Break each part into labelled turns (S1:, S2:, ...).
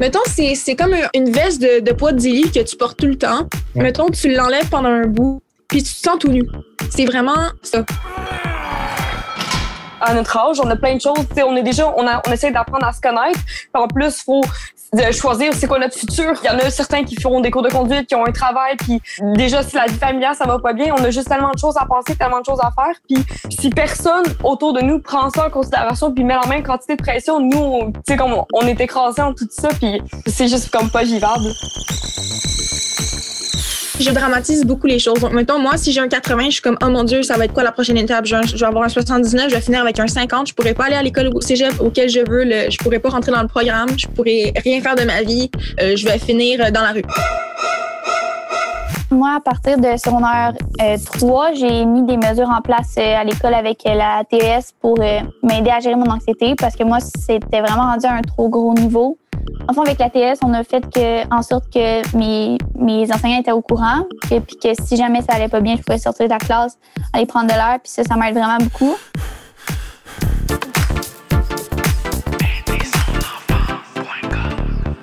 S1: Mettons, c'est comme une veste de, de poids de 10 livres que tu portes tout le temps. Mettons, tu l'enlèves pendant un bout, puis tu te sens tout nu. C'est vraiment ça
S2: à notre âge, on a plein de choses. on est déjà, on, a, on essaie d'apprendre à se connaître. en plus, il faut choisir c'est quoi notre futur. Il y en a certains qui feront des cours de conduite, qui ont un travail, puis déjà si la vie familiale ça va pas bien, on a juste tellement de choses à penser, tellement de choses à faire. Puis si personne autour de nous prend ça en considération, puis met la même quantité de pression, nous, tu sais comme on est écrasés en tout ça, puis c'est juste comme pas vivable
S1: je dramatise beaucoup les choses. Donc, mettons, moi, si j'ai un 80, je suis comme, oh mon Dieu, ça va être quoi la prochaine étape? Je, vais avoir un 79, je vais finir avec un 50. Je pourrais pas aller à l'école au cégep auquel je veux. Le, je pourrais pas rentrer dans le programme. Je pourrais rien faire de ma vie. Euh, je vais finir dans la rue.
S3: Moi, à partir de secondaire 3, euh, j'ai mis des mesures en place euh, à l'école avec la TES pour m'aider à gérer mon anxiété parce que moi, c'était vraiment rendu à un trop gros niveau. Enfin, avec la TS, on a fait que, en sorte que mes, mes enseignants étaient au courant, et puis que si jamais ça allait pas bien, je pouvais sortir de la classe, aller prendre de l'air, puis ça, ça m'aide vraiment beaucoup.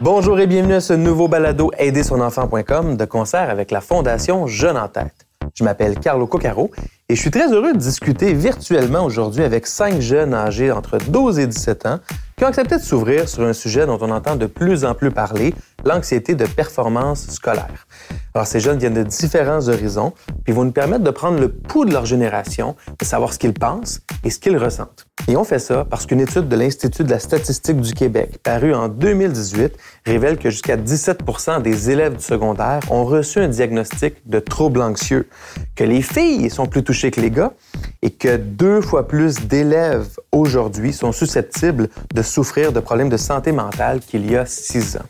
S4: Bonjour et bienvenue à ce nouveau balado Aidersonenfant.com de concert avec la Fondation Jeune en tête. Je m'appelle Carlo Coccaro et je suis très heureux de discuter virtuellement aujourd'hui avec cinq jeunes âgés entre 12 et 17 ans qui ont accepté de s'ouvrir sur un sujet dont on entend de plus en plus parler, l'anxiété de performance scolaire. Alors, ces jeunes viennent de différents horizons, puis vont nous permettre de prendre le pouls de leur génération, de savoir ce qu'ils pensent et ce qu'ils ressentent. Et on fait ça parce qu'une étude de l'Institut de la statistique du Québec, parue en 2018, révèle que jusqu'à 17% des élèves du secondaire ont reçu un diagnostic de trouble anxieux, que les filles sont plus touchées que les gars et que deux fois plus d'élèves aujourd'hui sont susceptibles de souffrir de problèmes de santé mentale qu'il y a six ans.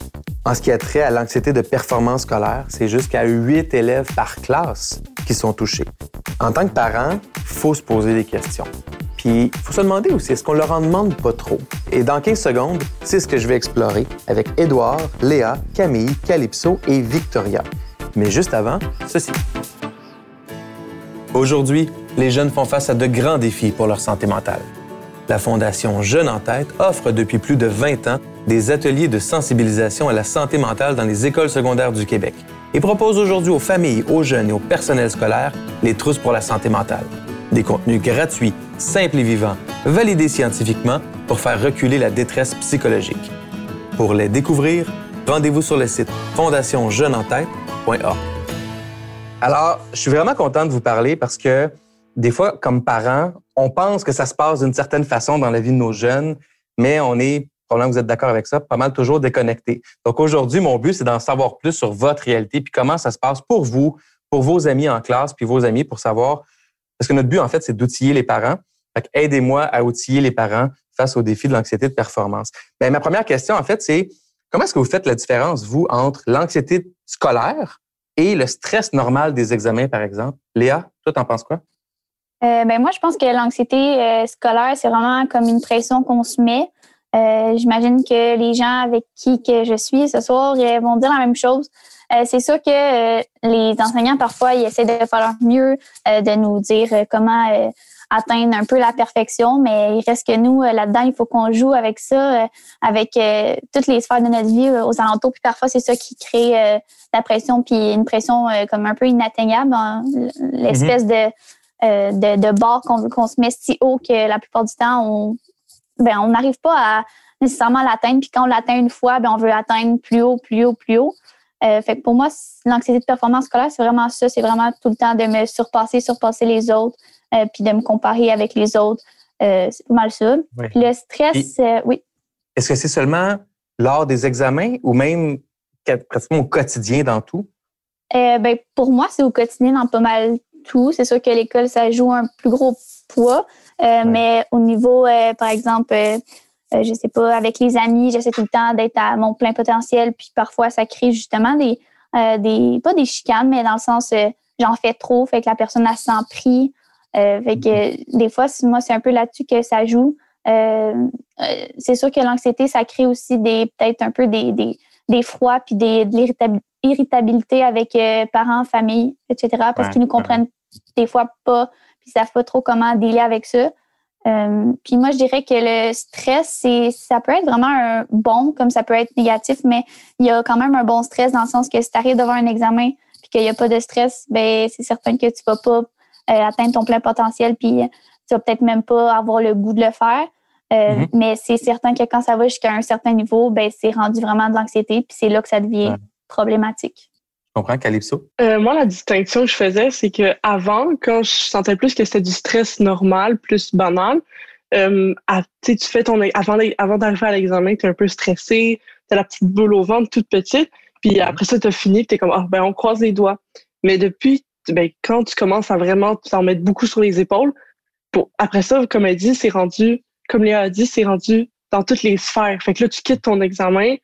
S4: En ce qui a trait à l'anxiété de performance scolaire, c'est jusqu'à huit élèves par classe qui sont touchés. En tant que parent, il faut se poser des questions. Puis, il faut se demander aussi, est-ce qu'on leur en demande pas trop? Et dans 15 secondes, c'est ce que je vais explorer avec Édouard, Léa, Camille, Calypso et Victoria. Mais juste avant, ceci. Aujourd'hui, les jeunes font face à de grands défis pour leur santé mentale. La Fondation Jeunes en tête offre depuis plus de 20 ans des ateliers de sensibilisation à la santé mentale dans les écoles secondaires du Québec et propose aujourd'hui aux familles, aux jeunes et au personnel scolaire les trousses pour la santé mentale. Des contenus gratuits, simples et vivants, validés scientifiquement pour faire reculer la détresse psychologique. Pour les découvrir, rendez-vous sur le site fondationjeuneentête.org. Alors, je suis vraiment content de vous parler parce que des fois, comme parents, on pense que ça se passe d'une certaine façon dans la vie de nos jeunes, mais on est, probablement vous êtes d'accord avec ça, pas mal toujours déconnecté. Donc aujourd'hui, mon but, c'est d'en savoir plus sur votre réalité, puis comment ça se passe pour vous, pour vos amis en classe, puis vos amis pour savoir, parce que notre but, en fait, c'est d'outiller les parents. aidez-moi à outiller les parents face aux défis de l'anxiété de performance. Mais ma première question, en fait, c'est comment est-ce que vous faites la différence, vous, entre l'anxiété scolaire et le stress normal des examens, par exemple? Léa, toi, t'en penses quoi?
S3: Euh, ben moi, je pense que l'anxiété euh, scolaire, c'est vraiment comme une pression qu'on se met. Euh, J'imagine que les gens avec qui que je suis ce soir vont dire la même chose. C'est sûr que les enseignants, parfois, ils essaient de faire leur mieux, de nous dire comment atteindre un peu la perfection, mais il reste que nous, là-dedans, il faut qu'on joue avec ça, avec toutes les sphères de notre vie aux alentours. Puis parfois, c'est ça qui crée la pression, puis une pression comme un peu inatteignable, hein, l'espèce mm-hmm. de euh, de, de barre qu'on se met si haut que la plupart du temps, on ben, on n'arrive pas à nécessairement l'atteindre. Puis quand on l'atteint une fois, ben, on veut atteindre plus haut, plus haut, plus haut. Euh, fait que pour moi, l'anxiété de performance scolaire, c'est vraiment ça. C'est vraiment tout le temps de me surpasser, surpasser les autres, euh, puis de me comparer avec les autres. Euh, c'est pas mal ça. Puis le stress, oui.
S4: Est-ce que c'est seulement lors des examens ou même pratiquement au quotidien dans tout?
S3: ben, pour moi, c'est au quotidien dans pas mal tout. C'est sûr que l'école, ça joue un plus gros poids. Euh, mais au niveau, euh, par exemple, euh, je sais pas, avec les amis, j'essaie tout le temps d'être à mon plein potentiel. Puis parfois, ça crée justement des, des pas des chicanes, mais dans le sens, j'en fais trop, fait que la personne a s'en pris. fait que mm-hmm. des fois, moi, c'est un peu là-dessus que ça joue. c'est sûr que l'anxiété, ça crée aussi des peut-être un peu des, des, des froids puis des, de l'irritabilité avec parents, famille, etc. Parce qu'ils nous comprennent des fois pas, puis ils savent pas trop comment dealer avec ça. Euh, puis moi, je dirais que le stress, c'est, ça peut être vraiment un bon, comme ça peut être négatif, mais il y a quand même un bon stress dans le sens que si tu arrives devant un examen puis qu'il n'y a pas de stress, ben c'est certain que tu vas pas atteindre ton plein potentiel, puis tu vas peut-être même pas avoir le goût de le faire. Mm-hmm. Mais c'est certain que quand ça va jusqu'à un certain niveau, ben c'est rendu vraiment de l'anxiété, puis c'est là que ça devient problématique.
S4: Je comprends, Calypso?
S5: Euh, moi, la distinction que je faisais, c'est que avant, quand je sentais plus que c'était du stress normal, plus banal, euh, tu fais ton avant, avant d'arriver à l'examen, tu es un peu stressé, tu as la petite boule au ventre toute petite, puis après ça, tu as fini, tu es comme, ah, ben, on croise les doigts. Mais depuis, ben, quand tu commences à vraiment t'en mettre beaucoup sur les épaules, pour, après ça, comme elle dit, c'est rendu, comme Léa a dit, c'est rendu dans toutes les sphères. Fait que là, tu quittes ton examen,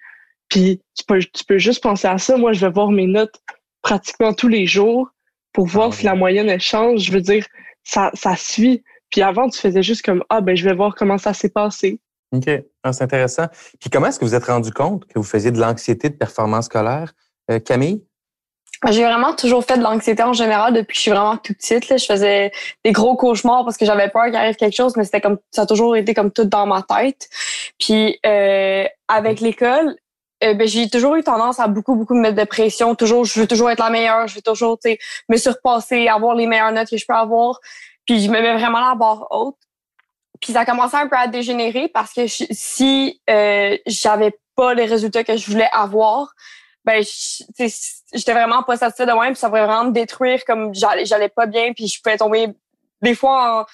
S5: puis tu peux, tu peux juste penser à ça. Moi, je vais voir mes notes pratiquement tous les jours pour voir ah si la moyenne elle change. Je veux dire, ça, ça suit. Puis avant, tu faisais juste comme Ah, ben, je vais voir comment ça s'est passé.
S4: OK. Ah, c'est intéressant. Puis comment est-ce que vous êtes rendu compte que vous faisiez de l'anxiété de performance scolaire? Euh, Camille?
S2: J'ai vraiment toujours fait de l'anxiété en général depuis que je suis vraiment toute petite. Là. Je faisais des gros cauchemars parce que j'avais peur qu'il arrive quelque chose, mais c'était comme ça a toujours été comme tout dans ma tête. Puis euh, avec l'école, euh, ben, j'ai toujours eu tendance à beaucoup, beaucoup me mettre de pression. Toujours, je veux toujours être la meilleure, je veux toujours me surpasser, avoir les meilleures notes que je peux avoir. Puis je me mets vraiment la barre haute. Puis ça a commencé un peu à dégénérer parce que si euh, j'avais pas les résultats que je voulais avoir, ben j'étais vraiment pas satisfaite de moi puis ça pourrait vraiment me détruire comme j'allais j'allais pas bien puis je pouvais tomber des fois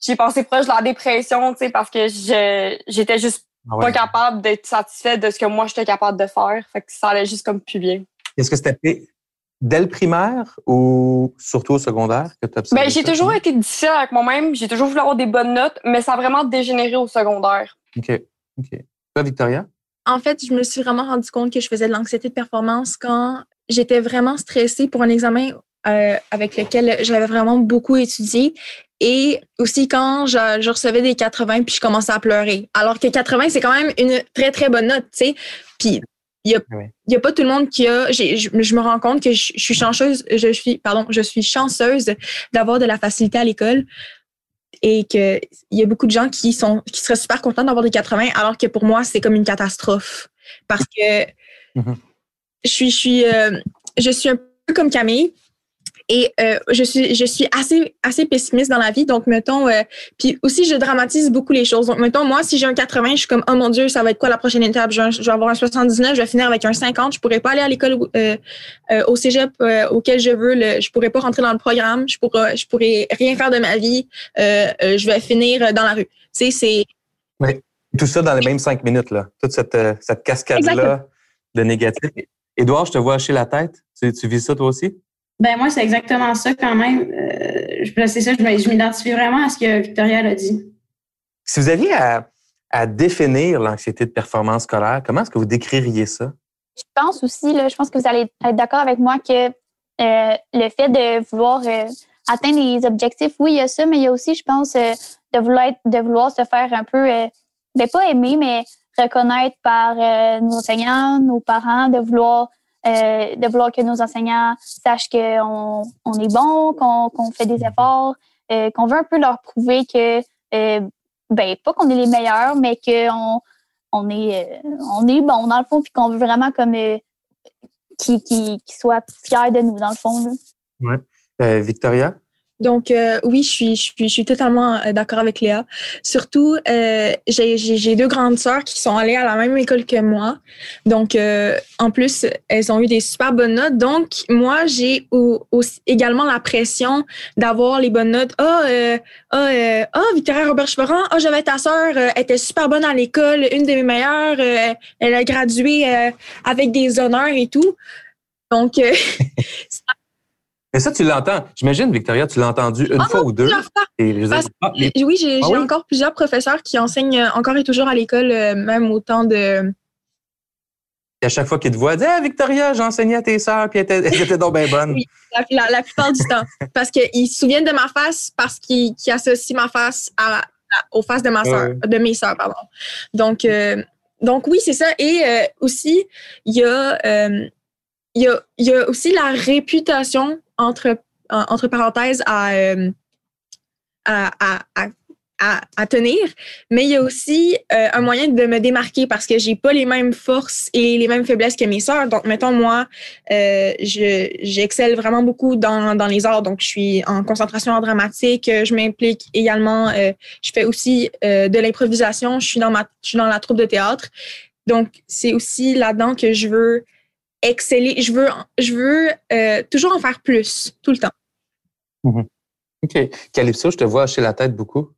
S2: j'ai pensé proche de la dépression tu sais parce que j'étais juste ah pas capable d'être satisfait de ce que moi j'étais capable de faire. Fait que ça allait juste comme plus bien.
S4: Est-ce que c'était dès le primaire ou surtout au secondaire que tu
S2: ben, J'ai toujours été difficile avec moi-même. J'ai toujours voulu avoir des bonnes notes, mais ça a vraiment dégénéré au secondaire.
S4: OK. OK. Toi, Victoria?
S1: En fait, je me suis vraiment rendu compte que je faisais de l'anxiété de performance quand j'étais vraiment stressée pour un examen euh, avec lequel j'avais vraiment beaucoup étudié. Et aussi quand je, recevais des 80 puis je commençais à pleurer. Alors que 80, c'est quand même une très, très bonne note, tu sais. Puis il n'y a, y a, pas tout le monde qui a. Je, je, me rends compte que je, suis chanceuse, je suis, pardon, je suis chanceuse d'avoir de la facilité à l'école et qu'il y a beaucoup de gens qui sont qui seraient super contents d'avoir des 80, alors que pour moi, c'est comme une catastrophe. Parce que mm-hmm. je suis, je suis, euh, je suis un peu comme Camille. Et euh, je suis je suis assez assez pessimiste dans la vie. Donc mettons euh, puis aussi je dramatise beaucoup les choses. Donc mettons moi si j'ai un 80, je suis comme oh mon dieu, ça va être quoi la prochaine étape? Je, vais avoir un 79, je vais finir avec un 50, je pourrais pas aller à l'école euh, au cégep auquel je veux, le, je pourrais pas rentrer dans le programme, je pourrais je pourrais rien faire de ma vie, je vais finir dans la rue. Tu sais c'est
S4: oui. Tout ça dans les mêmes cinq minutes là. Toute cette cette cascade là de négatif. Édouard, je te vois hacher la tête. Tu, tu vis ça toi aussi?
S6: Ben moi, c'est exactement ça quand même. Euh, c'est ça, je, m'identifie vraiment à ce que Victoria a dit.
S4: Si vous aviez à, définir l'anxiété de performance scolaire, comment est-ce que vous décririez ça?
S3: Je pense aussi, là, je pense que vous allez être d'accord avec moi que euh, le fait de vouloir euh, atteindre les objectifs, oui, il y a ça, mais il y a aussi, je pense, de, vouloir, de vouloir se faire un peu, ben pas aimer, mais reconnaître par nos enseignants, nos parents, de vouloir euh, de vouloir que nos enseignants sachent qu'on on est bon, qu'on fait des efforts, euh, qu'on veut un peu leur prouver que, euh, ben, pas qu'on est les meilleurs, mais qu'on on est, on est bon dans le fond, puis qu'on veut vraiment comme qu'ils soient fiers de nous dans le fond.
S4: Oui. Victoria?
S1: Donc euh, oui, je suis, je suis, je suis totalement euh, d'accord avec Léa. Surtout, euh, j'ai deux grandes sœurs qui sont allées à la même école que moi. Donc euh, en plus, elles ont eu des super bonnes notes. Donc moi, j'ai également la pression d'avoir les bonnes notes. Ah, oh, oh, oh, Victoria Robert Cheveran, oh, j'avais ta sœur, elle était super bonne à l'école, une de mes meilleures. elle a gradué avec des honneurs et tout. Donc
S4: Mais ça, tu l'entends. J'imagine, Victoria, tu l'as entendu une ah fois ou deux.
S1: Ah, oui, j'ai ah encore plusieurs professeurs qui enseignent encore et toujours à l'école, euh, même autant de.
S4: Et à chaque fois qu'ils te voient, dis Victoria, j'enseignais à tes sœurs, puis elles étaient donc bien bonnes.
S1: Oui, la, plupart du temps. Parce qu'ils se souviennent de ma face, parce qu'ils associent ma face à, aux faces de, ma soeur, de mes sœurs. Pardon. Donc, euh, donc oui, c'est ça. Et euh, aussi, il y a. il y, a, il y a aussi la réputation entre, entre parenthèses, à, euh, à, à, à, tenir, mais il y a aussi euh, un moyen de me démarquer parce que j'ai pas les mêmes forces et les mêmes faiblesses que mes sœurs. Donc, mettons, moi, euh, j'excelle vraiment beaucoup dans, dans les arts. Donc, je suis en concentration en dramatique. Je m'implique également. Euh, je fais aussi de l'improvisation. Je je suis dans la troupe de théâtre. Donc, c'est aussi là-dedans que je veux exceller. Je veux, je veux euh, toujours en faire plus, tout le temps.
S4: Mm-hmm. OK. Calypso, je te vois chez la tête beaucoup.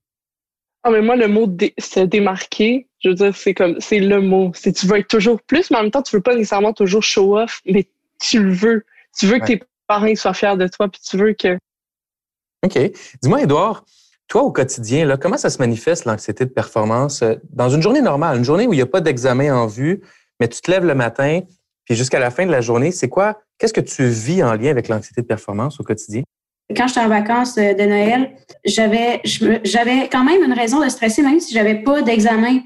S5: Ah, mais moi, le mot se démarquer, je veux dire, c'est comme, c'est le mot. C'est tu veux être toujours plus, mais en même temps, tu veux pas nécessairement toujours show off, mais tu le veux. Tu veux que tes parents soient fiers de toi, puis tu veux que.
S4: OK. Dis-moi, Edouard, toi, au quotidien, là, comment ça se manifeste l'anxiété de performance euh, dans une journée normale, une journée où il n'y a pas d'examen en vue, mais tu te lèves le matin, puis jusqu'à la fin de la journée, c'est quoi, qu'est-ce que tu vis en lien avec l'anxiété de performance au quotidien?
S6: quand j'étais en vacances euh, de Noël, j'avais j'avais quand même une raison de stresser, même si j'avais pas d'examen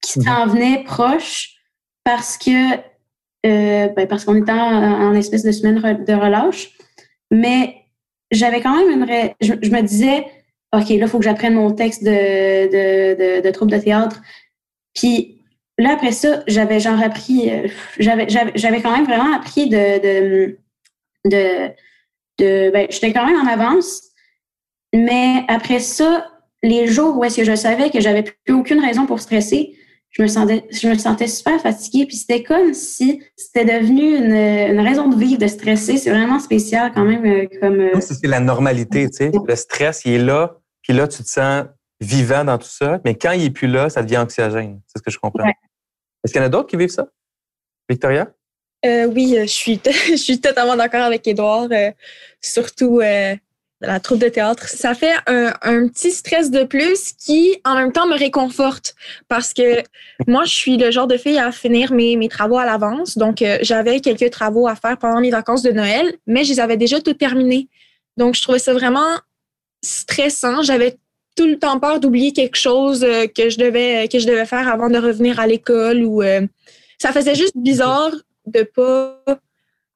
S6: qui mhm. s'en venait proche, parce que euh, ben parce qu'on était en, espèce de semaine de relâche. Mais j'avais quand même une je, me disais, OK, là, il faut que j'apprenne mon texte de, de, de, troupe de théâtre. Puis là, après ça, j'avais genre appris, euh, j'avais, j'avais quand même vraiment appris de, de, de de ben, j'étais quand même en avance, mais après ça, les jours où est-ce que je savais que j'avais plus aucune raison pour stresser, je me sentais, je me sentais super fatiguée. Puis c'était comme si c'était devenu une, une, raison de vivre de stresser. C'est vraiment spécial quand même. Euh, comme,
S4: euh, c'est la normalité, tu sais. Le stress, il est là, puis là, tu te sens vivant dans tout ça. Mais quand il est plus là, ça devient anxiogène. C'est ce que je comprends. Est-ce qu'il y en a d'autres qui vivent ça? Victoria?
S1: Euh, oui, je suis, je suis totalement d'accord avec Edouard, euh, surtout euh, la troupe de théâtre. Ça fait un, un, petit stress de plus qui, en même temps, me réconforte parce que moi, je suis le genre de fille à finir mes, mes travaux à l'avance. Donc, euh, j'avais quelques travaux à faire pendant mes vacances de Noël, mais je les avais déjà tout terminés. Donc, je trouvais ça vraiment stressant. J'avais tout le temps peur d'oublier quelque chose que je devais que je devais faire avant de revenir à l'école ou ça faisait juste bizarre de pas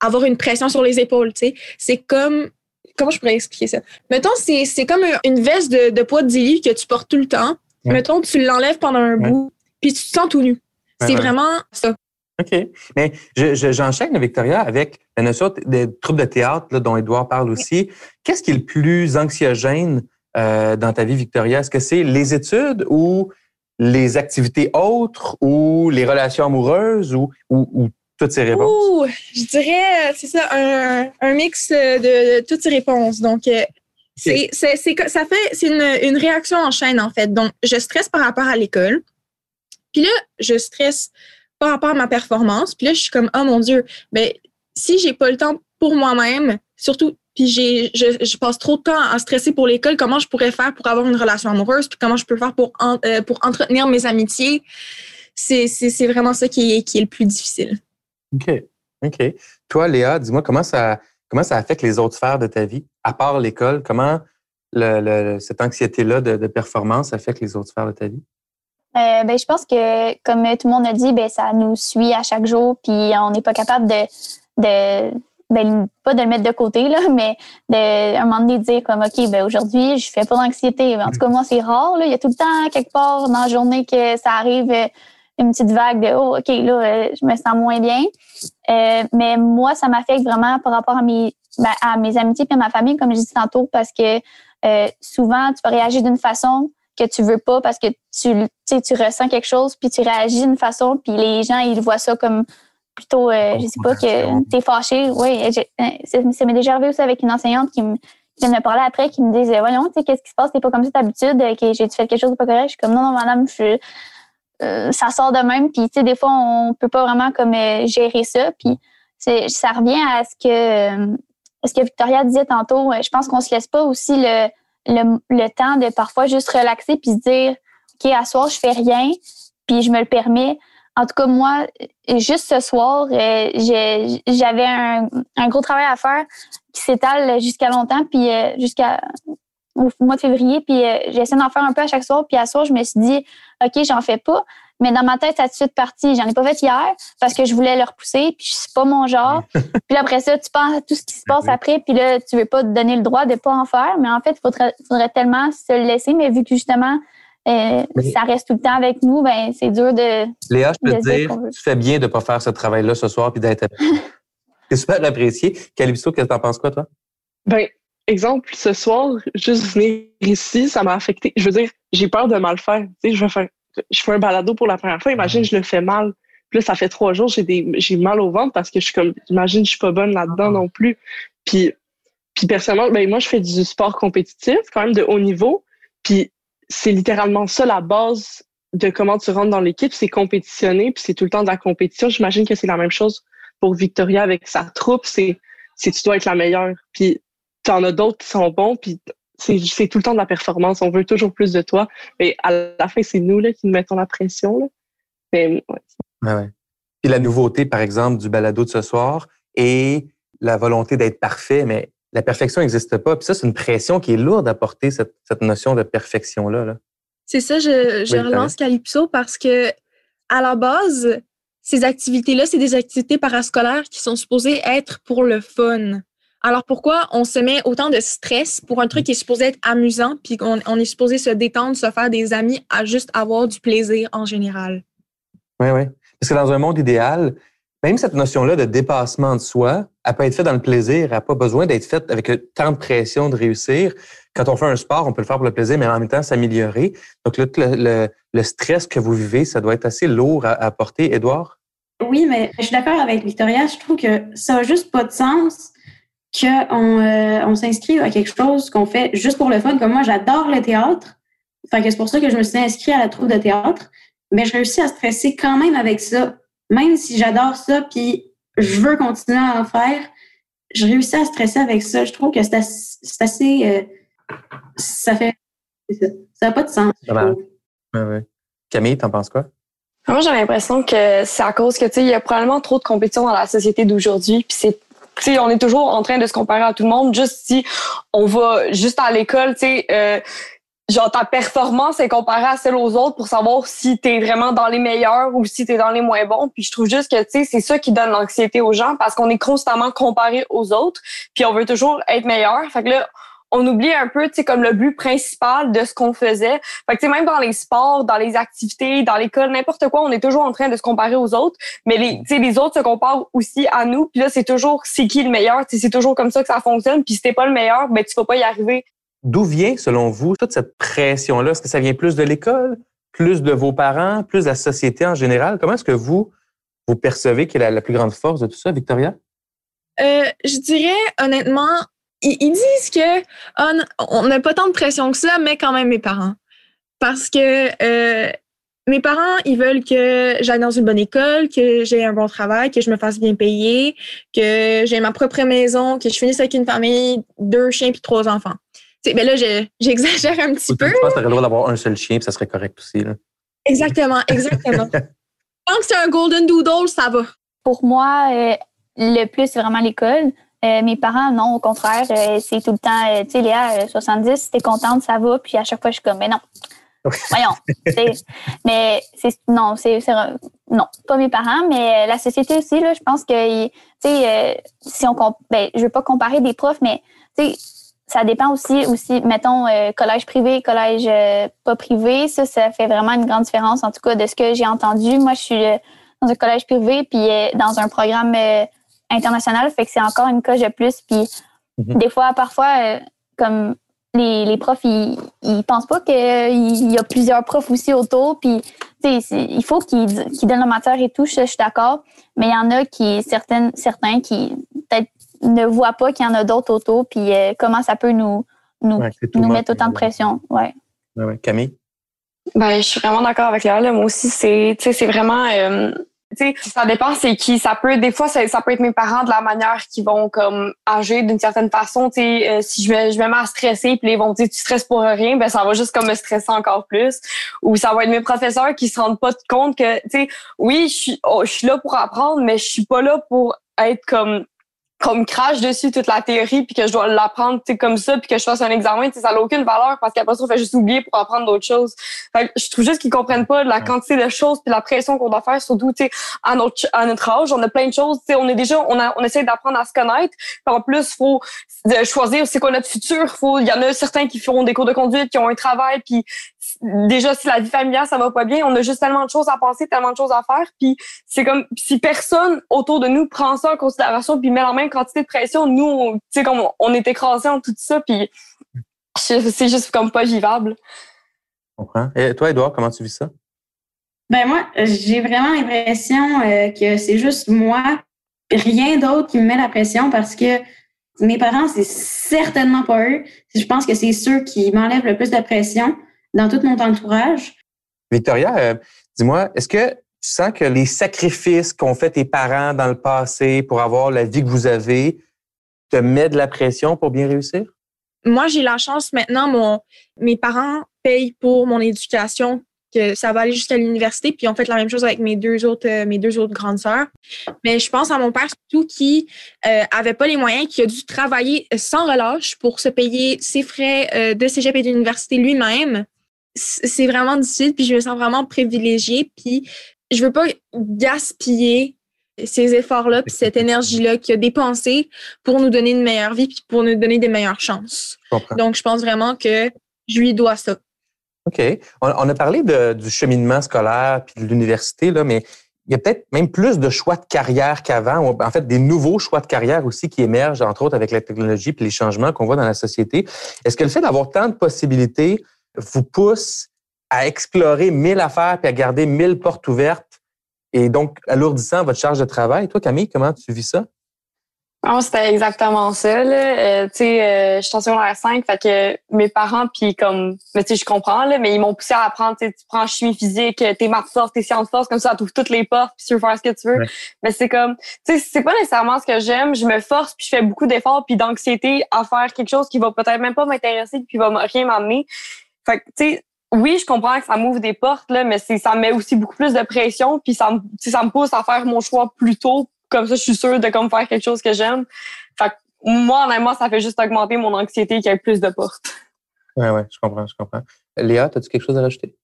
S1: avoir une pression sur les épaules, tu sais. C'est comme comment je pourrais expliquer ça? Mettons, c'est comme une veste de, poids de 10 que tu portes tout le temps. Mettons, tu l'enlèves pendant un bout, puis tu te sens tout nu. c'est vraiment ça.
S4: OK. Mais j'enchaîne, je, Victoria, avec la notion des troupes de théâtre dont Edouard parle aussi. Qu'est-ce qui est le plus anxiogène euh, dans ta vie, Victoria? Est-ce que c'est les études ou les activités autres ou les relations amoureuses ou, ou toutes ces réponses?
S1: je dirais, c'est ça, un, un, mix de, toutes ces réponses. Donc, euh, c'est, c'est, ça fait, c'est une, une, réaction en chaîne, en fait. Donc, je stresse par rapport à l'école. Puis là, je stresse par rapport à ma performance. Puis là, je suis comme, oh mon Dieu, ben, si j'ai pas le temps pour moi-même, surtout, puis j'ai, je, je, passe trop de temps à stresser pour l'école, comment je pourrais faire pour avoir une relation amoureuse, puis comment je peux faire pour, euh, pour entretenir mes amitiés? C'est, c'est, c'est vraiment ça qui est, qui est le plus difficile.
S4: OK. OK. Toi, Léa, dis-moi comment ça, comment ça affecte les autres sphères de ta vie, à part l'école? Comment le, cette anxiété-là de, performance affecte les autres sphères de ta vie?
S3: Euh, ben, je pense que, comme tout le monde a dit, ben, ça nous suit à chaque jour, puis on n'est pas capable de, de ben, pas de le mettre de côté, là, mais de, un moment donné, dire comme, OK, ben, aujourd'hui, je fais pas d'anxiété. En tout cas, moi, c'est rare, là. Il y a tout le temps, quelque part, dans la journée, que ça arrive une petite vague de oh ok là euh, je me sens moins bien euh, mais moi ça m'affecte vraiment par rapport à mes ben, à mes amitiés et à ma famille comme je dis tantôt parce que euh, souvent tu vas réagir d'une façon que tu veux pas parce que tu tu ressens quelque chose puis tu réagis d'une façon puis les gens ils voient ça comme plutôt je sais pas que tu es fâché oui ça m'est déjà arrivé aussi avec une enseignante qui me vient me parler après qui me disait voyons tu sais qu'est-ce qui se passe? T'es pas comme ça d'habitude que j'ai fait quelque chose de pas correct je suis comme non non madame je suis euh, ça sort de même. Puis, tu sais, des fois, on peut pas vraiment comme euh, gérer ça. Puis, ça revient à ce que, ce que Victoria disait tantôt. Je pense qu'on se laisse pas aussi le, le, le, temps de parfois juste relaxer puis se dire, OK, à soir, je fais rien, puis je me le permets. En tout cas, moi, juste ce soir, euh, j'avais un, un, gros travail à faire qui s'étale jusqu'à longtemps, puis jusqu'à au mois de février, puis j'essaie d'en faire un peu à chaque soir. Puis à soir, je me suis dit, OK, j'en fais pas. Mais dans ma tête, ça a tout de suite parti. J'en ai pas fait hier parce que je voulais le repousser, puis c'est pas mon genre. puis après ça, tu penses à tout ce qui se passe après, puis là, tu veux pas te donner le droit de pas en faire. Mais en fait, il faudrait, faudrait tellement se le laisser. Mais vu que justement, euh,
S4: Mais-
S3: ça reste tout le temps avec nous, ben c'est dur de.
S4: Léa, je peux te
S3: dire
S4: tu fais bien de ne pas faire ce travail-là ce soir puis d'être. C'est super apprécié. Calypso, qu'est-ce que t'en penses quoi, toi?
S5: Ben, exemple, ce soir, juste venir ici, ça m'a affecté. Je veux dire, j'ai peur de mal faire. Tu sais, je vais faire, je fais un balado pour la première fois. Imagine, je le fais mal. Puis là, ça fait trois jours, j'ai des, j'ai mal au ventre parce que je suis comme, imagine, je suis pas bonne là-dedans non plus. Puis, puis personnellement, ben, moi, je fais du sport compétitif, quand même de haut niveau. Puis c'est littéralement ça la base de comment tu rentres dans l'équipe, c'est compétitionner, puis c'est tout le temps de la compétition. J'imagine que c'est la même chose pour Victoria avec sa troupe, c'est, tu dois être la meilleure. Puis t'en as d'autres qui sont bons, puis c'est, tout le temps de la performance. On veut toujours plus de toi. Mais à la fin, c'est nous là, qui nous mettons la pression. Là. Mais ouais.
S4: Puis la nouveauté, par exemple, du balado de ce soir et la volonté d'être parfait, mais la perfection n'existe pas. Puis ça, c'est une pression qui est lourde à porter, cette, cette notion de perfection-là. Là.
S1: C'est ça, je, je
S4: Oui,
S1: relance Calypso parce que, à la base, ces activités-là, c'est des activités parascolaires qui sont supposées être pour le fun. Alors pourquoi on se met autant de stress pour un truc qui est supposé être amusant, puis qu'on on est supposé se détendre, se faire des amis, à juste avoir du plaisir en général?
S4: Oui, oui. Parce que dans un monde idéal, même cette notion-là de dépassement de soi, elle peut être faite dans le plaisir, elle n'a pas besoin d'être faite avec tant de pression de réussir. Quand on fait un sport, on peut le faire pour le plaisir, mais en même temps s'améliorer. Donc le, le, stress que vous vivez, ça doit être assez lourd à, à porter. Édouard?
S6: Oui, mais je suis d'accord avec Victoria. Je trouve que ça n'a juste pas de sens qu'on euh, on s'inscrive à quelque chose qu'on fait juste pour le fun. Comme moi, j'adore le théâtre. Fait c'est pour ça que je me suis inscrite à la troupe de théâtre. Mais je réussis à stresser quand même avec ça. Même si j'adore ça, puis je veux continuer à en faire, je réussis à stresser avec ça. Je trouve que c'est assez. euh, ça fait. Ça n'a pas de sens.
S4: Camille, t'en penses quoi?
S2: Moi, j'ai l'impression que c'est à cause que, tu sais, il y a probablement trop de compétition dans la société d'aujourd'hui. Puis c'est, tu sais, on est toujours en train de se comparer à tout le monde. Juste si on va juste à l'école, tu sais, euh, genre ta performance est comparée à celle aux autres pour savoir si t'es vraiment dans les meilleurs ou si t'es dans les moins bons. Puis je trouve juste que, tu sais, c'est ça qui donne l'anxiété aux gens parce qu'on est constamment comparé aux autres. Puis on veut toujours être meilleur. Fait que là, on oublie un peu, tu sais, comme le but principal de ce qu'on faisait. Fait que, tu sais, même dans les sports, dans les activités, dans l'école, n'importe quoi, on est toujours en train de se comparer aux autres. Mais les, tu sais, les autres se comparent aussi à nous. Puis là, c'est toujours c'est qui le meilleur. Tu sais, c'est toujours comme ça que ça fonctionne. Puis si t'es pas le meilleur, ben tu vas pas y arriver.
S4: D'où vient, selon vous, toute cette pression-là? Est-ce que ça vient plus de l'école, plus de vos parents, plus de la société en général? Comment est-ce que vous, vous percevez quelle est la, plus grande force de tout ça, Victoria?
S1: Euh, je dirais honnêtement, ils, disent que n- on n'a pas tant de pression que ça, mais quand même mes parents. Parce que euh, mes parents, ils veulent que j'aille dans une bonne école, que j'ai un bon travail, que je me fasse bien payer, que j'ai ma propre maison, que je finisse avec une famille, deux chiens puis trois enfants. Tu sais, ben là, je- j'exagère un petit
S4: Ou
S1: peu.
S4: Je pense que tu le droit d'avoir un seul chien, puis ça serait correct aussi. Là.
S1: Exactement, exactement. Tant que c'est un golden doodle, ça va.
S3: Pour moi, euh, le plus, c'est vraiment l'école. Euh, mes parents, non, au contraire, euh, c'est tout le temps, euh, tu sais, Léa, euh, 70, si t'es contente, ça va. Puis à chaque fois, je suis comme, mais non. Voyons. c'est- mais c'est, non, c'est, c'est- non, pas mes parents, mais la société aussi, là, je pense que, tu sais, euh, si on, comp- ben, je veux pas comparer des profs, mais, tu sais, ça dépend aussi, aussi mettons, euh, collège privé, collège euh, pas privé. Ça, ça fait vraiment une grande différence, en tout cas, de ce que j'ai entendu. Moi, je suis euh, dans un collège privé, puis dans un programme international, fait que c'est encore une coche de plus. Puis
S4: Mhm.
S3: des fois, parfois, comme les, les profs, ils, ils pensent pas qu'il y a plusieurs profs aussi autour, puis il faut qu'ils qu'ils donnent la matière et tout, je, je suis d'accord, mais il y en a qui, certaines, certains qui peut-être ne voient pas qu'il y en a d'autres autour, puis euh, comment ça peut nous, nous,
S4: Ouais,
S3: nous mettre autant de pression. Ouais.
S4: Ouais, ouais. Camille?
S2: Ben, je suis vraiment d'accord avec Léa. là. Moi aussi, c'est, tu sais, c'est vraiment, euh, tu sais, ça dépend c'est qui. Ça peut, des fois, ça, ça peut être mes parents de la manière qu'ils vont comme agir d'une certaine façon. Tu sais, euh, si je me, je me mets à stresser, puis ils vont me dire tu stresses pour rien, ben ça va juste comme me stresser encore plus. Ou ça va être mes professeurs qui se rendent pas compte que, tu sais, oui, je suis, oh, je suis là pour apprendre, mais je suis pas là pour être comme qu'on me crache dessus toute la théorie puis que je dois l'apprendre comme ça puis que je fasse un examen, ça n'a aucune valeur parce qu'après ça, on fait juste oublier pour apprendre d'autres choses. Fait je trouve juste qu'ils comprennent pas la quantité de choses puis la pression qu'on doit faire, surtout à notre, à notre âge. On a plein de choses. On est déjà, on, a, on essaie d'apprendre à se connaître. Puis en plus, faut choisir c'est quoi notre futur. Faut, il y en a certains qui feront des cours de conduite, qui ont un travail, puis déjà si la vie familiale ça va pas bien, on a juste tellement de choses à penser, tellement de choses à faire, puis c'est comme si personne autour de nous prend ça en considération puis met la même quantité de pression, nous tu sais comme on est écrasé en tout ça puis c'est juste comme pas vivable.
S4: Je comprends. Et toi Edouard, comment tu vis ça?
S6: Ben moi, j'ai vraiment l'impression euh, que c'est juste moi, rien d'autre qui me met la pression parce que mes parents, c'est certainement pas eux. Je pense que c'est ceux qui m'enlèvent le plus de pression dans tout mon entourage.
S4: Victoria, euh, dis-moi, est-ce que tu sens que les sacrifices qu'ont fait tes parents dans le passé pour avoir la vie que vous avez te mettent de la pression pour bien réussir?
S1: Moi, j'ai la chance maintenant, mon, mes parents payent pour mon éducation, que ça va aller jusqu'à l'université, puis on fait la même chose avec mes deux autres, euh, mes deux autres grandes sœurs. Mais je pense à mon père surtout qui euh, avait pas les moyens, qui a dû travailler sans relâche pour se payer ses frais de cégep et d'université lui-même c'est vraiment difficile, puis je me sens vraiment privilégiée, puis je veux pas gaspiller ces efforts-là, puis cette énergie-là qu'il a dépensée pour nous donner une meilleure vie, puis pour nous donner des meilleures chances. Donc, je pense vraiment que je lui dois ça.
S4: OK. On, a parlé du cheminement scolaire puis de l'université, là, mais il y a peut-être même plus de choix de carrière qu'avant. En fait, des nouveaux choix de carrière aussi qui émergent, entre autres avec la technologie puis les changements qu'on voit dans la société. Est-ce que le fait d'avoir tant de possibilités vous pousse à explorer mille affaires puis à garder mille portes ouvertes et donc alourdissant votre charge de travail. Toi, Camille, comment tu vis ça?
S2: Oh, c'était exactement ça. Là. Euh, tu sais, euh, je suis en secondaire 5, fait que mes parents, puis comme, mais tu sais, je comprends, là, mais ils m'ont poussé à apprendre, tu prends chimie physique, tes maths fortes, tes sciences fortes, comme ça, tu ouvres toutes les portes, puis tu veux faire ce que tu veux. Mais c'est comme, tu sais, c'est pas nécessairement ce que j'aime. Je me force, puis je fais beaucoup d'efforts, puis d'anxiété à faire quelque chose qui va peut-être même pas m'intéresser, puis va rien m'amener. Fait tu sais, oui, je comprends que ça m'ouvre des portes, là, mais ça me met aussi beaucoup plus de pression, puis ça me, ça me pousse à faire mon choix plus tôt. Comme ça, je suis sûre de comme faire quelque chose que j'aime. Fait que moi, honnêtement, ça fait juste augmenter mon anxiété qu'il y ait plus de portes.
S4: Oui, oui, je comprends, je comprends. Léa, as-tu quelque chose à rajouter?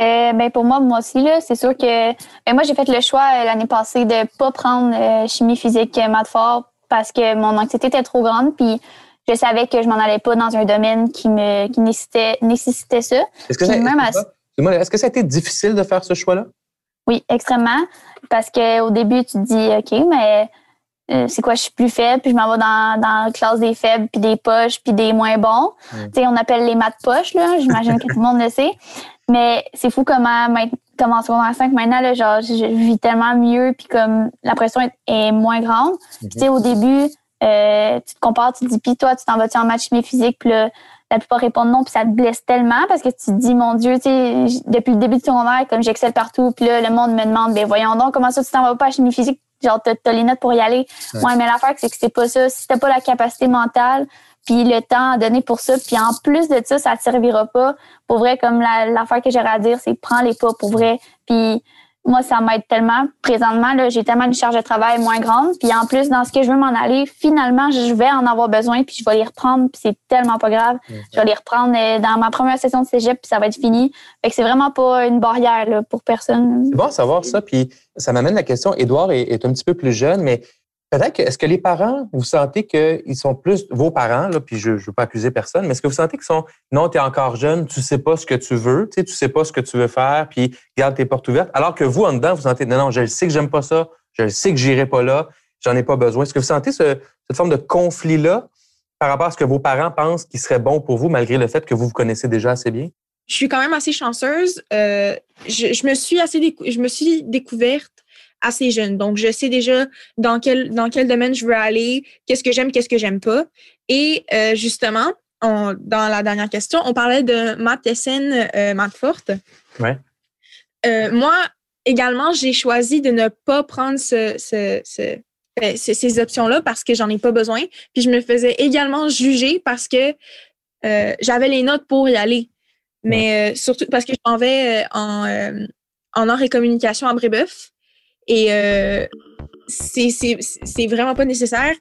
S3: Euh, ben pour moi, moi aussi, là, c'est sûr que ben moi, j'ai fait le choix euh, l'année passée de pas prendre euh, chimie physique maths fort parce que mon anxiété était trop grande. Puis je savais que je m'en allais pas dans un domaine qui me qui nécessitait, nécessitait ça.
S4: Est-ce que, ça, est-ce que ça a été difficile de faire ce choix-là?
S3: Oui, extrêmement. Parce qu'au début, tu te dis, OK, mais euh, c'est quoi, je suis plus faible, puis je m'en vais dans, dans la classe des faibles, puis des poches, puis des moins bons. Tu sais, on appelle les maths poches, là. J'imagine que tout le monde le sait. Mais c'est fou comment, comme en secondaire 5, maintenant, là, genre, je vis tellement mieux, puis comme la pression est, moins grande. Tu sais, au début, euh, tu te compares, tu te dis, puis toi, tu t'en vas-tu en match chimie physique, puis la plupart répondent non, puis ça te blesse tellement parce que tu te dis, mon Dieu, tu sais, depuis le début du secondaire, comme j'excelle partout, puis là, le monde me demande, ben voyons donc, comment ça, tu t'en vas pas à chimie physique? Genre, t'as, as les notes pour y aller. Ouais, mais l'affaire, c'est que c'est pas ça. Si t'as pas la capacité mentale, puis le temps à donner pour ça, puis en plus de ça, ça te servira pas. Pour vrai, comme l'affaire que j'aurais à dire, c'est prends les pas pour vrai. Puis moi, ça m'aide tellement. Présentement, j'ai tellement une charge de travail moins grande. Puis en plus, dans ce que je veux m'en aller, finalement, je vais en avoir besoin, puis je vais les reprendre, puis c'est tellement pas grave. Je vais les reprendre euh, dans ma première session de cégep, puis ça va être fini. Fait que c'est vraiment pas une barrière là, pour personne.
S4: C'est bon à savoir ça. Puis ça m'amène la question, Édouard est, est, un petit peu plus jeune, mais Peut-être que, est-ce que les parents, vous sentez qu'ils sont plus, vos parents, là, puis je ne veux pas accuser personne, mais est-ce que vous sentez qu'ils sont, non, tu es encore jeune, tu sais pas ce que tu veux, tu sais, sais pas ce que tu veux faire, puis garde tes portes ouvertes, alors que vous, en dedans, vous sentez, non, non, je sais que j'aime pas ça, je sais que j'irai pas là, j'en ai pas besoin. Est-ce que vous sentez cette forme de conflit-là par rapport à ce que vos parents pensent qui serait bon pour vous, malgré le fait que vous vous connaissez déjà assez bien?
S1: Je suis quand même assez chanceuse. Euh, je, me suis assez, je me suis découverte assez jeune. Donc, je sais déjà dans quel, dans quel domaine je veux aller, qu'est-ce que j'aime, qu'est-ce que j'aime pas. Et euh, justement, on, dans la dernière question, on parlait de maths SN, euh, forte.
S4: Ouais.
S1: Euh, moi, également, j'ai choisi de ne pas prendre ce, ce, ben, ces options-là parce que j'en ai pas besoin. Puis je me faisais également juger parce que j'avais les notes pour y aller. Mais surtout parce que je m'en vais en, en art et communication à Brébeuf. Et euh, c'est vraiment pas nécessaire.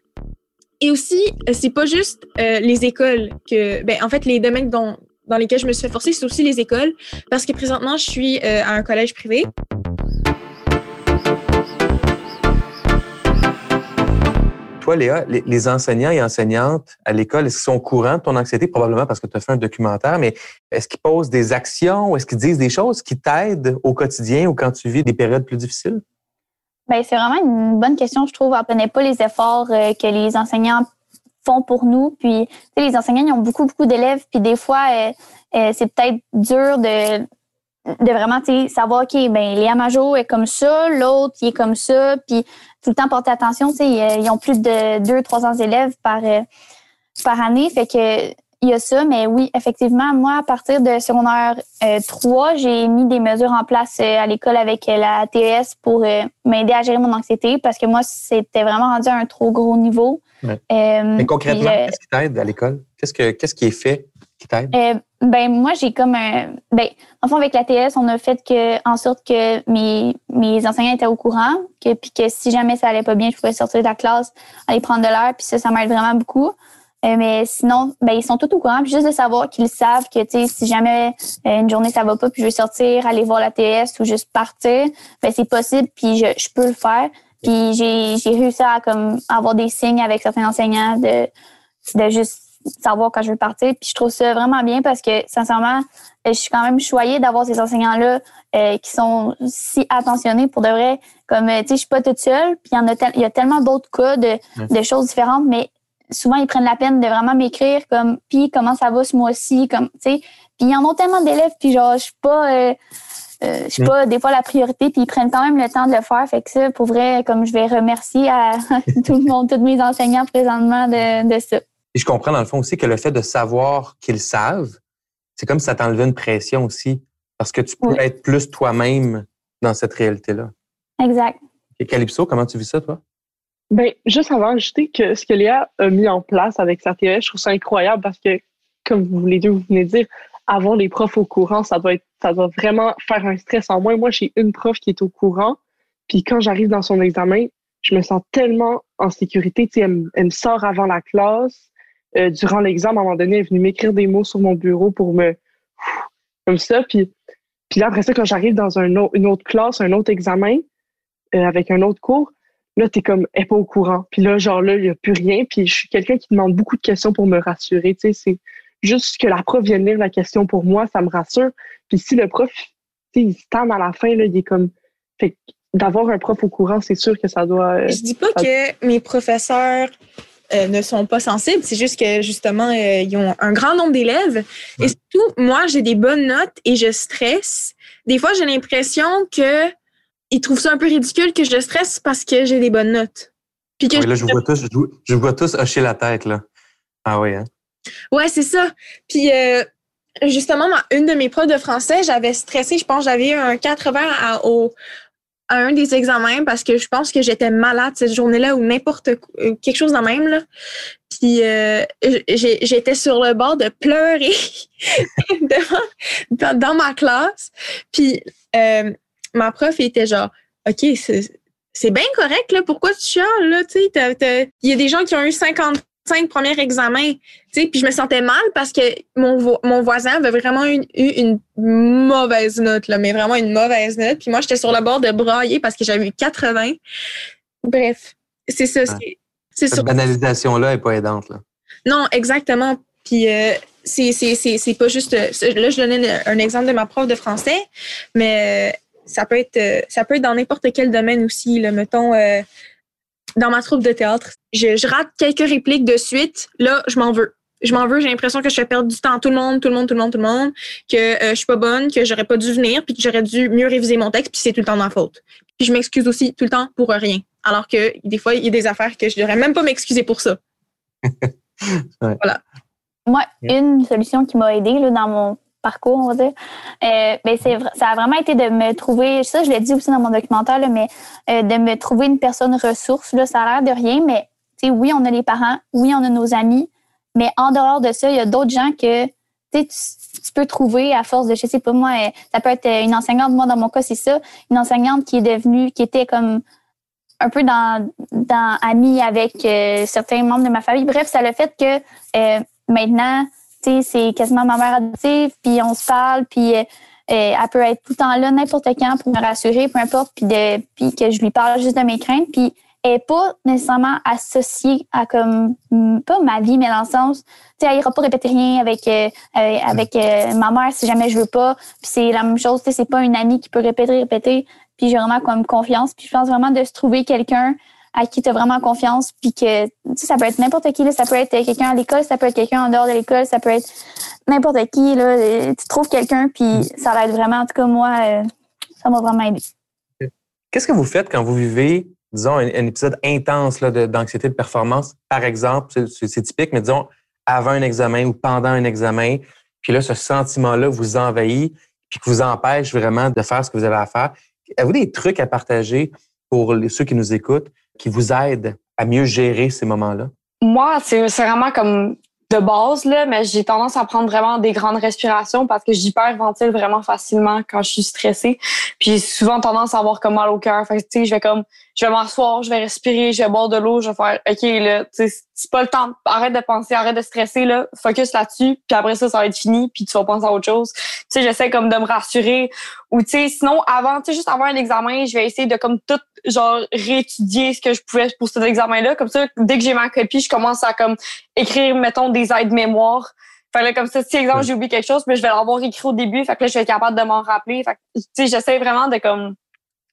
S1: Et aussi, euh, c'est pas juste euh, les écoles que, ben, en fait, les domaines dont, dans lesquels je me suis fait forcer, c'est aussi les écoles, parce que présentement, je suis euh, à un collège privé.
S4: Toi, Léa, les, enseignants et enseignantes à l'école, est-ce qu'ils sont au courant de ton anxiété? Probablement parce que tu as fait un documentaire, mais est-ce qu'ils posent des actions ou est-ce qu'ils disent des choses qui t'aident au quotidien ou quand tu vis des périodes plus difficiles?
S3: Ben, c'est vraiment une bonne question, je trouve. On ne connaît pas les efforts euh, que les enseignants font pour nous. Puis, les enseignants, ils ont beaucoup, beaucoup d'élèves. Puis, des fois, euh, euh, c'est peut-être dur de, de vraiment, savoir, OK, ben, Léa Majo est comme ça, l'autre, il est comme ça. Puis, tout le temps porter attention, tu sais, ils ont plus de 200, 300 élèves par, par année. Fait que, il y a ça, mais oui, effectivement, moi, à partir de secondaire 3, j'ai mis des mesures en place à l'école avec la TES pour m'aider à gérer mon anxiété parce que moi, c'était vraiment rendu à un trop gros niveau.
S4: Ouais. mais concrètement, qu'est-ce qui t'aide à l'école? Qu'est-ce, que, qu'est-ce qui est fait qui t'aide?
S3: Euh, ben, moi, j'ai comme un. Ben, en fond, avec la TES, on a fait que, en sorte que mes, mes enseignants étaient au courant, que, puis que si jamais ça allait pas bien, je pouvais sortir de la classe, aller prendre de l'air, puis ça, ça m'aide vraiment beaucoup. Euh, mais sinon, ben, ils sont tous au courant. Puis juste de savoir qu'ils savent que si jamais euh, une journée ça va pas, puis je veux sortir, aller voir la TS ou juste partir, ben, c'est possible, puis je, je, peux le faire. Puis j'ai, j'ai réussi à comme, avoir des signes avec certains enseignants de, de juste savoir quand je veux partir. Puis je trouve ça vraiment bien parce que, sincèrement, je suis quand même choyée d'avoir ces enseignants-là euh, qui sont si attentionnés pour de vrai. Comme, tu sais, je suis pas toute seule. Puis il y en a, tel, il y a tellement d'autres cas de, de choses différentes, mais souvent ils prennent la peine de vraiment m'écrire comme puis comment ça va ce mois-ci comme tu sais. Puis ils en ont tellement d'élèves puis genre je suis pas euh, euh, je suis pas des fois la priorité puis ils prennent quand même le temps de le faire. Fait que ça pour vrai comme je vais remercier à tout le monde tous mes enseignants présentement de, de ça.
S4: Et je comprends dans le fond aussi que le fait de savoir qu'ils savent c'est comme si ça t'enlevait une pression aussi parce que tu peux oui. être plus toi-même dans cette réalité là
S3: exact.
S4: Et Calypso comment tu vis ça toi?
S5: Ben, juste avant ajouter que ce que Léa a mis en place avec sa TS, je trouve ça incroyable parce que, comme vous les deux, vous venez de dire, avoir les profs au courant, ça doit être, ça doit vraiment faire un stress en moins. Moi, j'ai une prof qui est au courant, puis quand j'arrive dans son examen, je me sens tellement en sécurité. Tu sais, elle, elle me sort avant la classe. Euh, durant l'examen, à un moment donné, elle est venue m'écrire des mots sur mon bureau pour me, comme ça. Puis, puis là, après ça, quand j'arrive dans un une autre classe, un autre examen, euh, avec un autre cours, là, t'es comme, elle est pas au courant. Puis là, genre là, il n'y a plus rien. Puis je suis quelqu'un qui demande beaucoup de questions pour me rassurer. Tu sais, c'est juste que la prof vienne lire la question pour moi, ça me rassure. Puis si le prof, tu sais, il se tend à la fin, là, il est comme, fait d'avoir un prof au courant, c'est sûr que ça doit. Euh,
S1: je dis pas que mes professeurs euh, ne sont pas sensibles, c'est juste que justement, euh, ils ont un grand nombre d'élèves. Ouais. Et surtout, moi, j'ai des bonnes notes et je stresse. Des fois, j'ai l'impression que ils trouvent ça un peu ridicule que je stresse parce que j'ai des bonnes notes.
S4: Puis que oui, je, là, je, vois tous, je, je, vois tous hocher la tête, là. Ah oui, hein?
S1: Ouais, c'est ça. Puis euh, justement, une de mes profs de français, j'avais stressé, je pense j'avais eu un 80 à, au, à un des examens parce que je pense que j'étais malade cette journée-là ou n'importe quoi, quelque chose de même. Là. Puis euh, j'étais sur le bord de pleurer dans, dans, ma classe. Puis euh, ma prof était genre, OK, c'est bien correct, là, pourquoi tu chiales, là, tu sais, il y a des gens qui ont eu 55 premiers examens, tu sais, puis je me sentais mal parce que mon, vo mon voisin avait vraiment eu une, une, mauvaise note, là, mais vraiment une mauvaise note, puis moi, j'étais sur le bord de brailler parce que j'avais eu 80. Bref, c'est ça.
S4: Ah. Cette sur... banalisation-là n'est pas aidante, là.
S1: Non, exactement. Puis euh, c'est pas juste... Là, je donnais un exemple de ma prof de français, mais ça peut être ça peut être dans n'importe quel domaine aussi. Là, mettons, euh, dans ma troupe de théâtre, je, je, rate quelques répliques de suite. Là, je m'en veux. Je m'en veux. J'ai l'impression que je fais perdre du temps à tout le monde, tout le monde, tout le monde, tout le monde, que euh, je suis pas bonne, que j'aurais pas dû venir, puis que j'aurais dû mieux réviser mon texte, puis c'est tout le temps ma faute. Puis je m'excuse aussi tout le temps pour rien. Alors que des fois, il y a des affaires que je devrais même pas m'excuser pour ça.
S4: ouais.
S1: Voilà.
S3: Moi, une solution qui m'a aidée là, dans mon parcours, on va dire. Euh, ben c'est, ça a vraiment été de me trouver, ça je l'ai dit aussi dans mon documentaire, mais euh, de me trouver une personne ressource. Là, ça a l'air de rien, mais oui, on a les parents, oui, on a nos amis, mais en dehors de ça, il y a d'autres gens que tu, peux trouver à force de, je sais pas moi, euh, ça peut être une enseignante, moi dans mon cas c'est ça, une enseignante qui est devenue, qui était comme un peu dans, dans amie avec certains membres de ma famille. Bref, ça le fait que maintenant, c'est quasiment ma mère adoptive, puis on se parle, puis euh, elle peut être tout le temps là, n'importe quand, pour me rassurer, peu importe, puis, de, puis que je lui parle juste de mes craintes, puis elle n'est pas nécessairement associée à comme pas ma vie, mais dans le sens, tu sais, elle ira pas répéter rien avec avec ma mère si jamais je veux pas. Puis c'est la même chose, tu sais, c'est pas une amie qui peut répéter, répéter. Puis j'ai vraiment comme confiance. Puis je pense vraiment de se trouver quelqu'un à qui tu as vraiment confiance. Puis que tu sais, ça peut être n'importe qui. Là. Ça peut être quelqu'un à l'école, ça peut être quelqu'un en dehors de l'école, ça peut être n'importe qui. Là. Tu trouves quelqu'un, puis ça l'aide vraiment. En tout cas, moi, euh, ça m'a vraiment aidé.
S4: Qu'est-ce que vous faites quand vous vivez, disons, un, épisode intense d'anxiété de, performance? Par exemple, c'est typique, mais disons, avant un examen ou pendant un examen, puis là, ce sentiment-là vous envahit, puis qui vous empêche vraiment de faire ce que vous avez à faire. Avez-vous des trucs à partager pour ceux qui nous écoutent qui vous aident à mieux gérer ces moments-là?
S2: Moi, c'est vraiment comme de base, là, mais j'ai tendance à prendre vraiment des grandes respirations parce que j'hyperventile vraiment facilement quand je suis stressée. Puis j'ai souvent tendance à avoir comme mal au cœur. Fait que, tu sais, je vais comme, je vais m'asseoir, je vais respirer, je vais boire de l'eau, je vais faire, OK, là, tu sais, c'est pas le temps, arrête de penser, arrête de stresser, là, focus là-dessus, puis après ça, ça va être fini, puis tu vas penser à autre chose. Tu sais, j'essaie comme de me rassurer. Ou, tu sais, sinon, avant, tu sais, juste avant un examen, je vais essayer de comme tout, genre, réétudier ce que je pouvais pour cet examen-là. Comme ça, dès que j'ai ma copie, je commence à comme écrire, mettons, des aides-mémoire. Fait là, comme ça, si exemple, j'ai oublié quelque chose, mais je vais l'avoir écrit au début, fait que là, je vais être capable de m'en rappeler. Fait que, tu sais, j'essaie vraiment de comme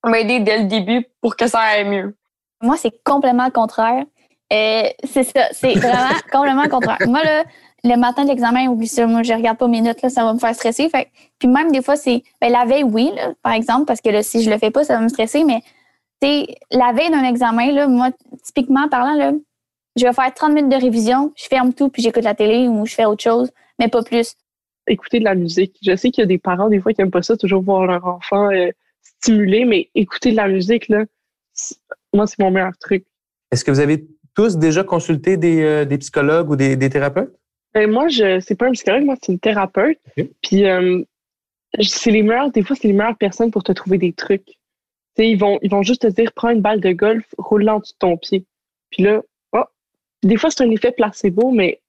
S2: m'aider dès le début pour que ça aille mieux.
S3: Moi, c'est complètement le contraire. Euh, c'est ça, c'est vraiment complètement contraire. Moi, là, le matin de l'examen, oublie ça, moi, je regarde pas mes notes, là, ça va me faire stresser. Fait, puis même des fois, c'est ben, la veille, oui, là, par exemple, parce que là, si je le fais pas, ça va me stresser, mais la veille d'un examen, là, moi, typiquement parlant, là, je vais faire 30 minutes de révision, je ferme tout, puis j'écoute la télé ou je fais autre chose, mais pas plus.
S5: Écouter de la musique. Je sais qu'il y a des parents, des fois, qui n'aiment pas ça, toujours voir leur enfant euh, stimulé, mais écouter de la musique, là, moi, c'est mon meilleur truc.
S4: Est-ce que vous avez tous déjà consulté des, euh, des psychologues ou des, des thérapeutes?
S5: Ben, moi, je c'est pas un psychologue, moi, c'est une thérapeute. Puis, euh, c'est les meilleures, des fois, c'est les meilleures personnes pour te trouver des trucs. sais, ils vont, ils vont juste te dire, prends une balle de golf, roule en dessous de ton pied. Puis là, oh, des fois, c'est un effet placebo, mais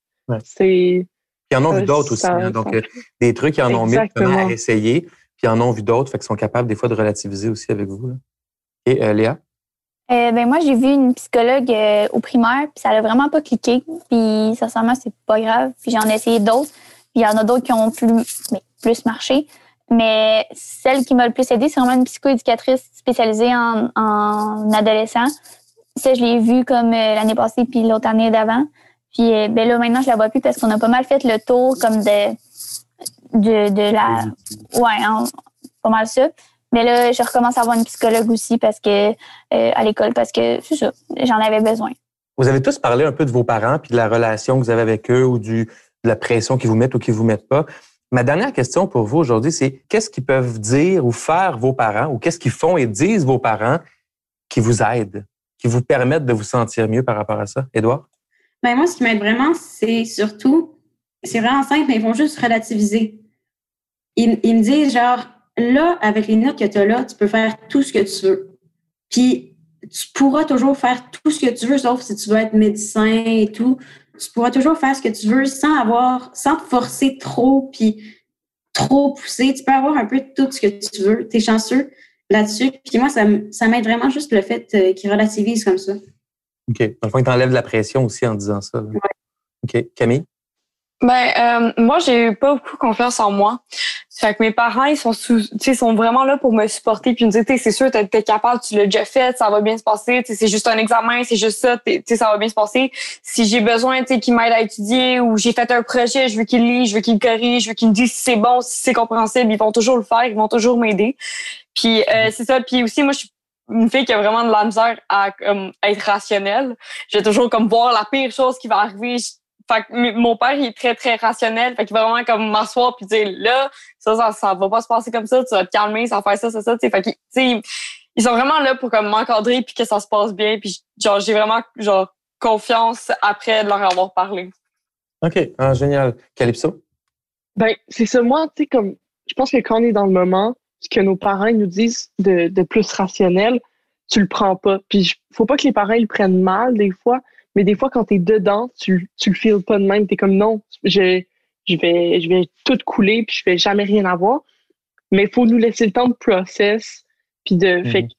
S5: c'est.
S4: Ils en ont vu d'autres aussi. Hein. donc, euh, des trucs, ils en ont mis à essayer, puis ils en ont vu d'autres, fait qu'ils sont capables des fois de relativiser aussi avec vous. Là. Et Léa?
S3: Euh, ben moi, j'ai vu une psychologue euh, au primaire, puis ça n'a vraiment pas cliqué. Puis sincèrement, c'est pas grave. Puis j'en ai essayé d'autres. Puis il y en a d'autres qui ont plus, mais, plus marché. Mais celle qui m'a le plus aidée, c'est vraiment une psychoéducatrice spécialisée en, en adolescent. Ça, je l'ai vue comme euh, l'année passée puis l'autre année d'avant. Puis ben là, maintenant, je la vois plus parce qu'on a pas mal fait le tour comme de de, de la... Ouais, pas mal ça. Mais là, je recommence à avoir une psychologue aussi parce que euh, à l'école parce que c'est ça, j'en avais besoin.
S4: Vous avez tous parlé un peu de vos parents puis de la relation que vous avez avec eux ou du, de la pression qu'ils vous mettent ou qu'ils vous mettent pas. Ma dernière question pour vous aujourd'hui, c'est qu'est-ce qu'ils peuvent dire ou faire vos parents ou qu'est-ce qu'ils font et disent vos parents qui vous aident, qui vous permettent de vous sentir mieux par rapport à ça? Édouard?
S6: Ben moi, ce qui m'aide vraiment, c'est surtout, c'est vraiment simple, mais ils vont juste relativiser. Ils, ils me disent genre, là, avec les notes que tu as là, tu peux faire tout ce que tu veux. Puis, tu pourras toujours faire tout ce que tu veux, sauf si tu veux être médecin et tout. Tu pourras toujours faire ce que tu veux sans avoir, sans te forcer trop, puis trop pousser. Tu peux avoir un peu tout ce que tu veux. Tu es chanceux là-dessus. Puis moi, ça, ça m'aide vraiment juste le fait euh, qu'ils relativisent comme ça.
S4: OK. Dans le fond, ils t'enlèvent de la pression aussi en disant ça.
S6: Ouais.
S4: OK. Camille?
S2: Ben, euh, moi, j'ai eu pas beaucoup confiance en moi. Fait que mes parents, ils sont sous, sont vraiment là pour me supporter puis me dire, c'est sûr, t'es es capable, tu l'as déjà fait, ça va bien se passer, c'est juste un examen, c'est juste ça, ça va bien se passer. Si j'ai besoin, tu qu'ils m'aident à étudier ou j'ai fait un projet, je veux qu'ils lisent, je veux qu'ils corrigent, je veux qu'ils me disent si c'est bon, si c'est compréhensible, ils vont toujours le faire, ils vont toujours m'aider. Puis euh, c'est ça. Puis aussi, moi, je suis une fille qui a vraiment de la misère à être rationnelle. Je vais toujours comme voir la pire chose qui va arriver. Fait que mon père, il est très, très rationnel. Fait qu'il va vraiment comme m'asseoir puis dire, là, ça, ça, ça va pas se passer comme ça, tu vas te calmer, ça va faire ça, ça, ça, tu Fait qu'ils, ils sont vraiment là pour comme m'encadrer puis que ça se passe bien. Puis genre, j'ai vraiment, genre, confiance après de leur avoir parlé.
S4: OK. Ah, génial. Calypso?
S5: Ben, c'est ça. Moi, tu sais, comme, je pense que quand on est dans le moment, ce que nos parents nous disent de, de plus rationnel, tu le prends pas. Puis faut pas que les parents ils le prennent mal des fois, mais des fois quand tu es dedans, tu tu le feels pas de même, tu es comme non, je je vais je vais tout couler puis je vais jamais rien avoir. Mais il faut nous laisser le temps de process puis de fait
S4: Mhm.
S5: que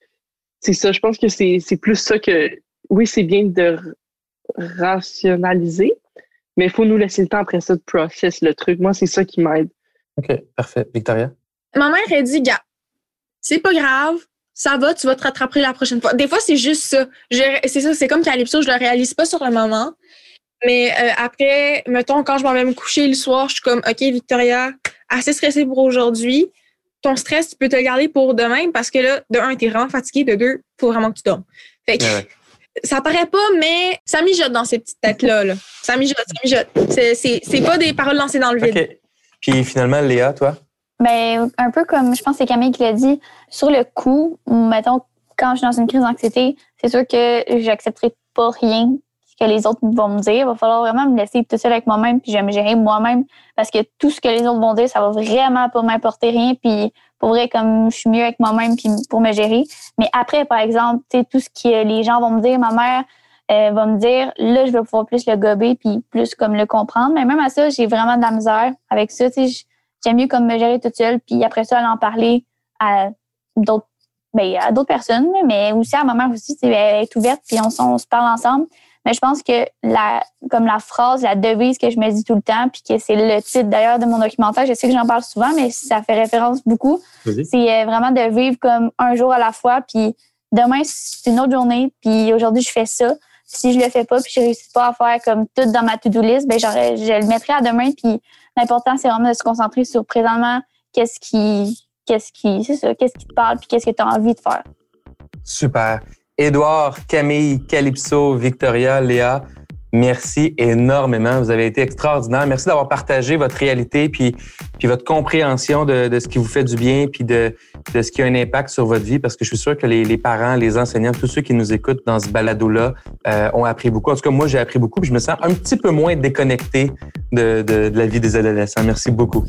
S5: c'est ça, je pense que c'est c'est plus ça que oui, c'est bien de rationaliser, mais il faut nous laisser le temps après ça de process le truc. Moi, c'est ça qui m'aide.
S4: OK, parfait. Victoria?
S1: Ma mère, elle dit, gars, c'est pas grave, ça va, tu vas te rattraper la prochaine fois. Des fois, c'est juste ça. C'est ça, c'est comme Calypso, je le réalise pas sur le moment. Mais euh, après, mettons, quand je m'en vais me coucher le soir, je suis comme, OK, Victoria, assez stressée pour aujourd'hui. Ton stress, tu peux te le garder pour demain parce que là, de un, t'es vraiment fatigué, de deux, faut vraiment que tu dormes. Fait que,
S4: Ouais,
S1: ça paraît pas, mais ça mijote dans ces petites têtes-là. Là. Ça mijote, ça mijote. C'est- C'est c'est pas des paroles lancées dans le vide.
S4: OK. Puis finalement, Léa, toi?
S3: Ben, un peu comme je pense que c'est Camille qui l'a dit, sur le coup, mettons, quand je suis dans une crise d'anxiété, c'est sûr que j'accepterai pas rien que les autres vont me dire. Il va falloir vraiment me laisser tout seul avec moi-même, puis je vais me gérer moi-même, parce que tout ce que les autres vont dire, ça va vraiment pas m'apporter rien, puis pour vrai, comme je suis mieux avec moi-même, puis pour me gérer. Mais après, par exemple, tu sais, tout ce que les gens vont me dire, ma mère euh, va me dire, là, je vais pouvoir plus le gober, puis plus comme le comprendre. Mais même à ça, j'ai vraiment de la misère avec ça, tu sais, j'aime mieux comme me gérer toute seule, puis après ça, aller en parler à d'autres ben, à d'autres personnes, mais aussi à ma mère aussi, elle est ouverte, puis on, se parle ensemble. Mais je pense que la, comme la phrase, la devise que je me dis tout le temps, puis que c'est le titre d'ailleurs de mon documentaire, je sais que j'en parle souvent, mais ça fait référence beaucoup. C'est euh, vraiment de vivre comme un jour à la fois, puis demain, c'est une autre journée, puis aujourd'hui, je fais ça. Si je le fais pas, puis je réussis pas à faire comme tout dans ma to-do list, ben j'aurais- je le mettrai à demain, puis L'important, c'est vraiment de se concentrer sur présentement qu'est-ce qui, qu'est-ce qui, c'est ça, qu'est-ce qui te parle puis qu'est-ce que tu as envie de faire.
S4: Super. Édouard, Camille, Calypso, Victoria, Léa, merci énormément. Vous avez été extraordinaires. Merci d'avoir partagé votre réalité puis, puis votre compréhension de, de ce qui vous fait du bien puis de, de ce qui a un impact sur votre vie parce que je suis sûr que les, les parents, les enseignants, tous ceux qui nous écoutent dans ce balado-là euh, ont appris beaucoup. En tout cas, moi, j'ai appris beaucoup je me sens un petit peu moins déconnecté de, de, de la vie des adolescents. Merci beaucoup.